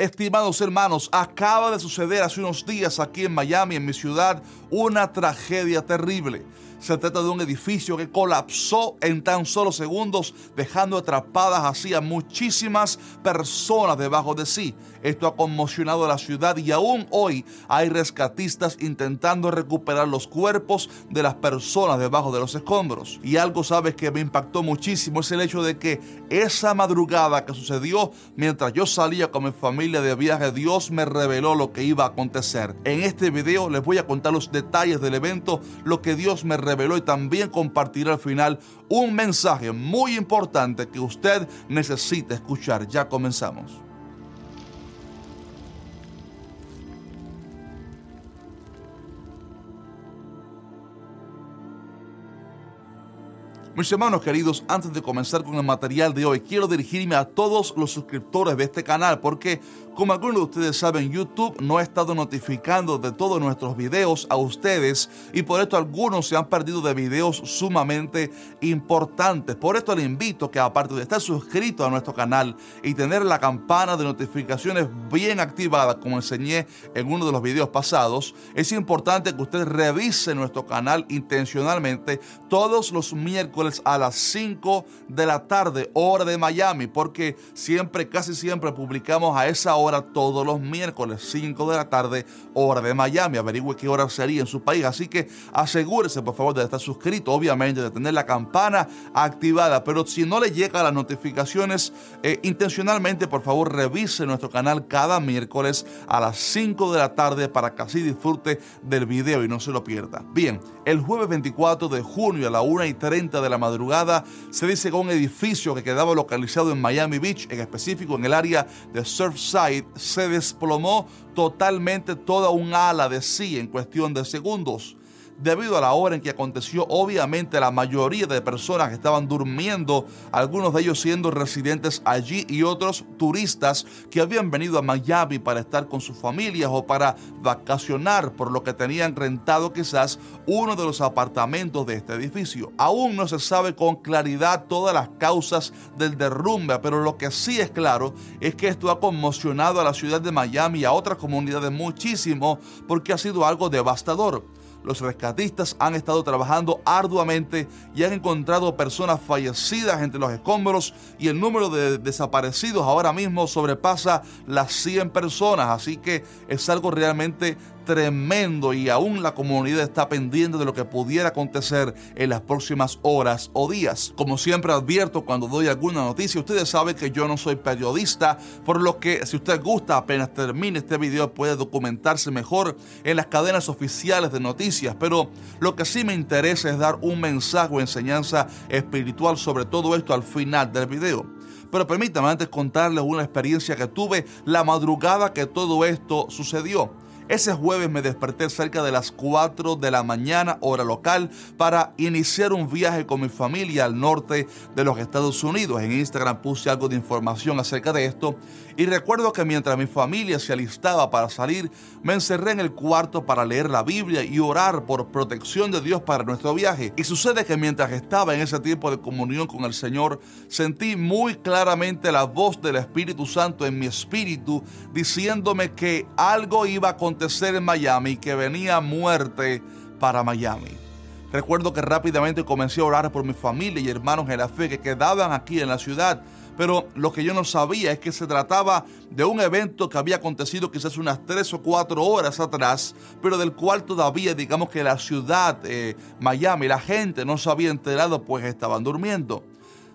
Estimados hermanos, acaba de suceder hace unos días aquí en Miami, en mi ciudad, una tragedia terrible. Se trata de un edificio que colapsó en tan solo segundos, dejando atrapadas así a muchísimas personas debajo de sí. Esto ha conmocionado a la ciudad y aún hoy hay rescatistas intentando recuperar los cuerpos de las personas debajo de los escombros. Y algo sabes que me impactó muchísimo es el hecho de que esa madrugada que sucedió mientras yo salía con mi familia de viaje, Dios me reveló lo que iba a acontecer. En este video les voy a contar los detalles del evento, lo que Dios me reveló y también compartir al final un mensaje muy importante que usted necesita escuchar. Ya comenzamos. Mis hermanos queridos, antes de comenzar con el material de hoy, quiero dirigirme a todos los suscriptores de este canal porque como algunos de ustedes saben, YouTube no ha estado notificando de todos nuestros videos a ustedes y por esto algunos se han perdido de videos sumamente importantes. Por esto le invito que aparte de estar suscrito a nuestro canal y tener la campana de notificaciones bien activada como enseñé en uno de los videos pasados, es importante que usted revise nuestro canal intencionalmente todos los miércoles a las 5 de la tarde, hora de Miami, porque siempre, casi siempre publicamos a esa hora todos los miércoles, 5 de la tarde, hora de Miami. Averigüe qué hora sería en su país. Así que asegúrese, por favor, de estar suscrito, obviamente, de tener la campana activada. Pero si no le llega las notificaciones, eh, intencionalmente, por favor, revise nuestro canal cada miércoles a las 5 de la tarde para que así disfrute del video y no se lo pierda. Bien, el jueves 24 de junio a la 1 y 30 de la madrugada se que un edificio que quedaba localizado en Miami Beach, en específico en el área de Surfside, se desplomó totalmente toda un ala de sí en cuestión de segundos debido a la hora en que aconteció, obviamente la mayoría de personas que estaban durmiendo, algunos de ellos siendo residentes allí y otros turistas que habían venido a Miami para estar con sus familias o para vacacionar, por lo que tenían rentado quizás uno de los apartamentos de este edificio. Aún no se sabe con claridad todas las causas del derrumbe, pero lo que sí es claro es que esto ha conmocionado a la ciudad de Miami y a otras comunidades muchísimo porque ha sido algo devastador. Los rescatistas han estado trabajando arduamente y han encontrado personas fallecidas entre los escombros y el número de desaparecidos ahora mismo sobrepasa las 100 personas. Así que es algo realmente tremendo y aún la comunidad está pendiente de lo que pudiera acontecer en las próximas horas o días. Como siempre advierto cuando doy alguna noticia, ustedes saben que yo no soy periodista, por lo que si usted gusta apenas termine este video puede documentarse mejor en las cadenas oficiales de noticias, pero lo que sí me interesa es dar un mensaje o enseñanza espiritual sobre todo esto al final del video. Pero permítame antes contarles una experiencia que tuve la madrugada que todo esto sucedió. Ese jueves me desperté cerca de las 4 de la mañana, hora local, para iniciar un viaje con mi familia al norte de los Estados Unidos. En Instagram puse algo de información acerca de esto y recuerdo que mientras mi familia se alistaba para salir, me encerré en el cuarto para leer la Biblia y orar por protección de Dios para nuestro viaje. Y sucede que mientras estaba en ese tiempo de comunión con el Señor, sentí muy claramente la voz del Espíritu Santo en mi espíritu diciéndome que algo iba a acontecer ser en Miami, que venía muerte para Miami. Recuerdo que rápidamente comencé a orar por mi familia y hermanos en la fe que quedaban aquí en la ciudad, Pero lo que yo no sabía es que se trataba de un evento que había acontecido quizás unas tres o cuatro horas atrás, pero del cual todavía digamos que la ciudad, eh, Miami, la gente no se había enterado pues estaban durmiendo.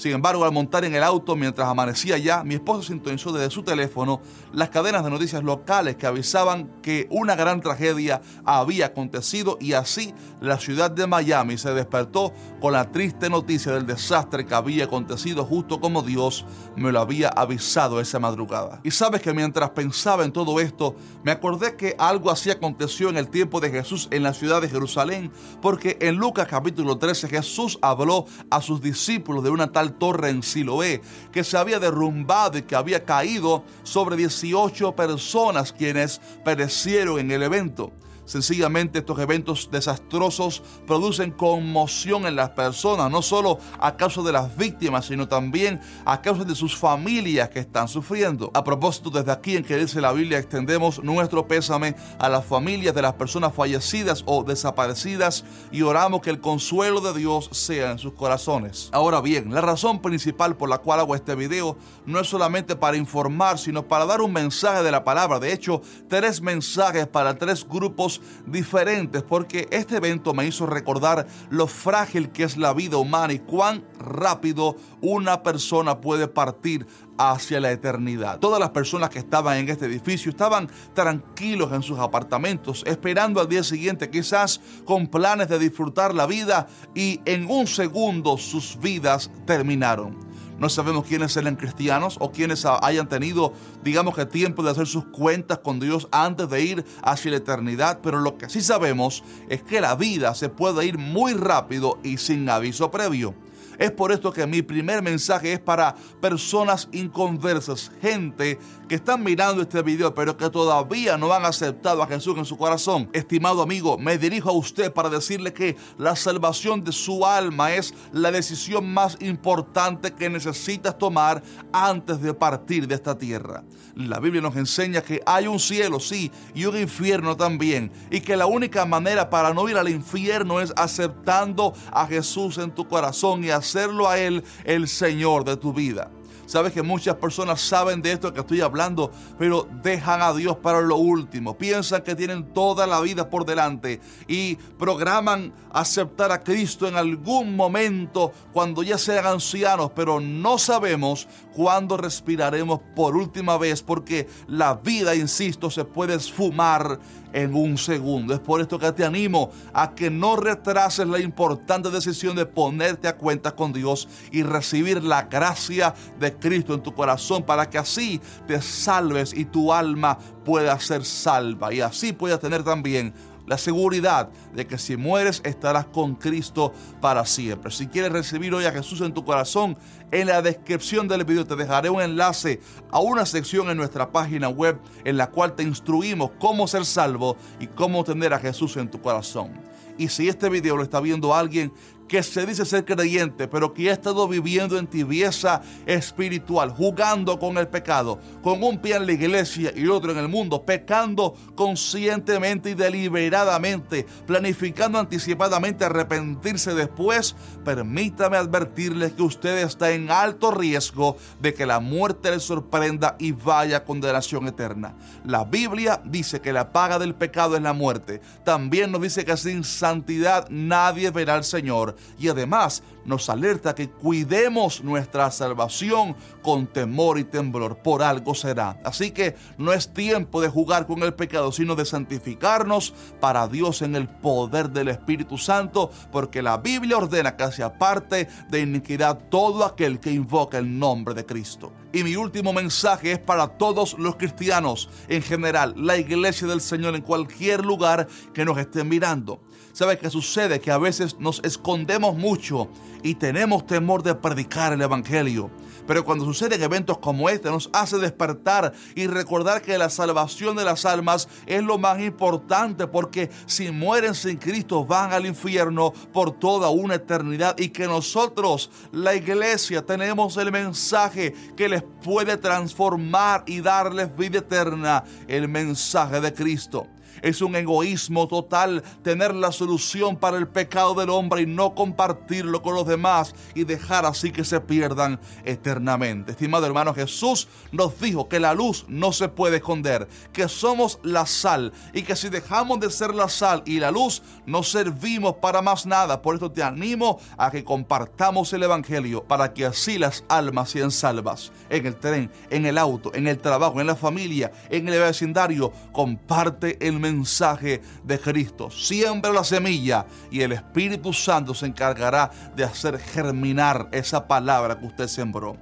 Sin embargo, al montar en el auto mientras amanecía ya, mi esposo sintonizó desde su teléfono las cadenas de noticias locales que avisaban que una gran tragedia había acontecido y así la ciudad de Miami se despertó con la triste noticia del desastre que había acontecido justo como Dios me lo había avisado esa madrugada. Y sabes que mientras pensaba en todo esto, me acordé que algo así aconteció en el tiempo de Jesús en la ciudad de Jerusalén, porque en Lucas capítulo 13 Jesús habló a sus discípulos de una tal torre en Siloé que se había derrumbado y que había caído sobre 18 personas quienes perecieron en el evento. Sencillamente estos eventos desastrosos producen conmoción en las personas, no solo a causa de las víctimas, sino también a causa de sus familias que están sufriendo. A propósito, desde aquí en que dice la Biblia, extendemos nuestro pésame a las familias de las personas fallecidas o desaparecidas y oramos que el consuelo de Dios sea en sus corazones. Ahora bien, la razón principal por la cual hago este video no es solamente para informar, sino para dar un mensaje de la palabra. De hecho, tres mensajes para tres grupos diferentes porque este evento me hizo recordar lo frágil que es la vida humana y cuán rápido una persona puede partir hacia la eternidad. Todas las personas que estaban en este edificio estaban tranquilos en sus apartamentos, esperando al día siguiente, quizás con planes de disfrutar la vida y en un segundo sus vidas terminaron. No sabemos quiénes eran cristianos o quienes hayan tenido, digamos que tiempo de hacer sus cuentas con Dios antes de ir hacia la eternidad, pero lo que sí sabemos es que la vida se puede ir muy rápido y sin aviso previo. Es por esto que mi primer mensaje es para personas inconversas, gente que están mirando este video pero que todavía no han aceptado a Jesús en su corazón. Estimado amigo, me dirijo a usted para decirle que la salvación de su alma es la decisión más importante que necesitas tomar antes de partir de esta tierra. La Biblia nos enseña que hay un cielo, sí, y un infierno también, y que la única manera para no ir al infierno es aceptando a Jesús en tu corazón y hacerlo a Él el Señor de tu vida. Sabes que muchas personas saben de esto que estoy hablando, pero dejan a Dios para lo último. Piensan que tienen toda la vida por delante y programan aceptar a Cristo en algún momento cuando ya sean ancianos, pero no sabemos cuándo respiraremos por última vez porque la vida, insisto, se puede esfumar en un segundo. Es por esto que te animo a que no retrases la importante decisión de ponerte a cuenta con Dios y recibir la gracia de Cristo en tu corazón para que así te salves y tu alma pueda ser salva y así puedas tener también la seguridad de que si mueres estarás con Cristo para siempre. Si quieres recibir hoy a Jesús en tu corazón, en la descripción del video te dejaré un enlace a una sección en nuestra página web en la cual te instruimos cómo ser salvo y cómo tener a Jesús en tu corazón. Y si este video lo está viendo alguien que se dice ser creyente, pero que ha estado viviendo en tibieza espiritual, jugando con el pecado, con un pie en la iglesia y otro en el mundo, pecando conscientemente y deliberadamente, planificando anticipadamente arrepentirse después, permítame advertirles que usted está en alto riesgo de que la muerte le sorprenda y vaya a condenación eterna. La Biblia dice que la paga del pecado es la muerte. También nos dice que sin santidad nadie verá al Señor y además nos alerta que cuidemos nuestra salvación con temor y temblor. Por algo será. Así que no es tiempo de jugar con el pecado, sino de santificarnos para Dios en el poder del Espíritu Santo, porque la Biblia ordena que se aparte de iniquidad todo aquel que invoca el nombre de Cristo. Y mi último mensaje es para todos los cristianos en general, la iglesia del Señor en cualquier lugar que nos estén mirando. ¿Sabe qué sucede? Que a veces nos escondemos mucho y tenemos temor de predicar el Evangelio. Pero cuando suceden eventos como este nos hace despertar y recordar que la salvación de las almas es lo más importante porque si mueren sin Cristo van al infierno por toda una eternidad y que nosotros, la iglesia, tenemos el mensaje que les puede transformar y darles vida eterna, el mensaje de Cristo. Es un egoísmo total tener la solución para el pecado del hombre y no compartirlo con los demás y dejar así que se pierdan eternamente. Estimado hermano, Jesús nos dijo que la luz no se puede esconder, que somos la sal y que si dejamos de ser la sal y la luz, no servimos para más nada. Por esto te animo a que compartamos el Evangelio para que así las almas sean salvas. En el tren, en el auto, en el trabajo, en la familia, en el vecindario, comparte el mensaje de Cristo. Siembra la semilla y el Espíritu Santo se encargará de hacer germinar esa palabra que usted sembró.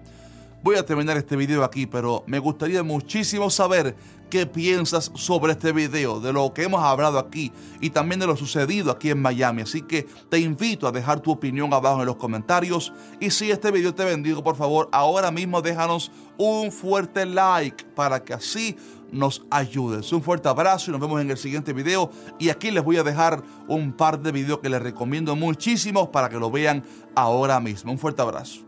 Voy a terminar este video aquí, pero me gustaría muchísimo saber qué piensas sobre este video, de lo que hemos hablado aquí y también de lo sucedido aquí en Miami. Así que te invito a dejar tu opinión abajo en los comentarios. Y si este video te bendigo, por favor, ahora mismo déjanos un fuerte like para que así nos ayudes. Un fuerte abrazo y nos vemos en el siguiente video. Y aquí les voy a dejar un par de videos que les recomiendo muchísimo para que lo vean ahora mismo. Un fuerte abrazo.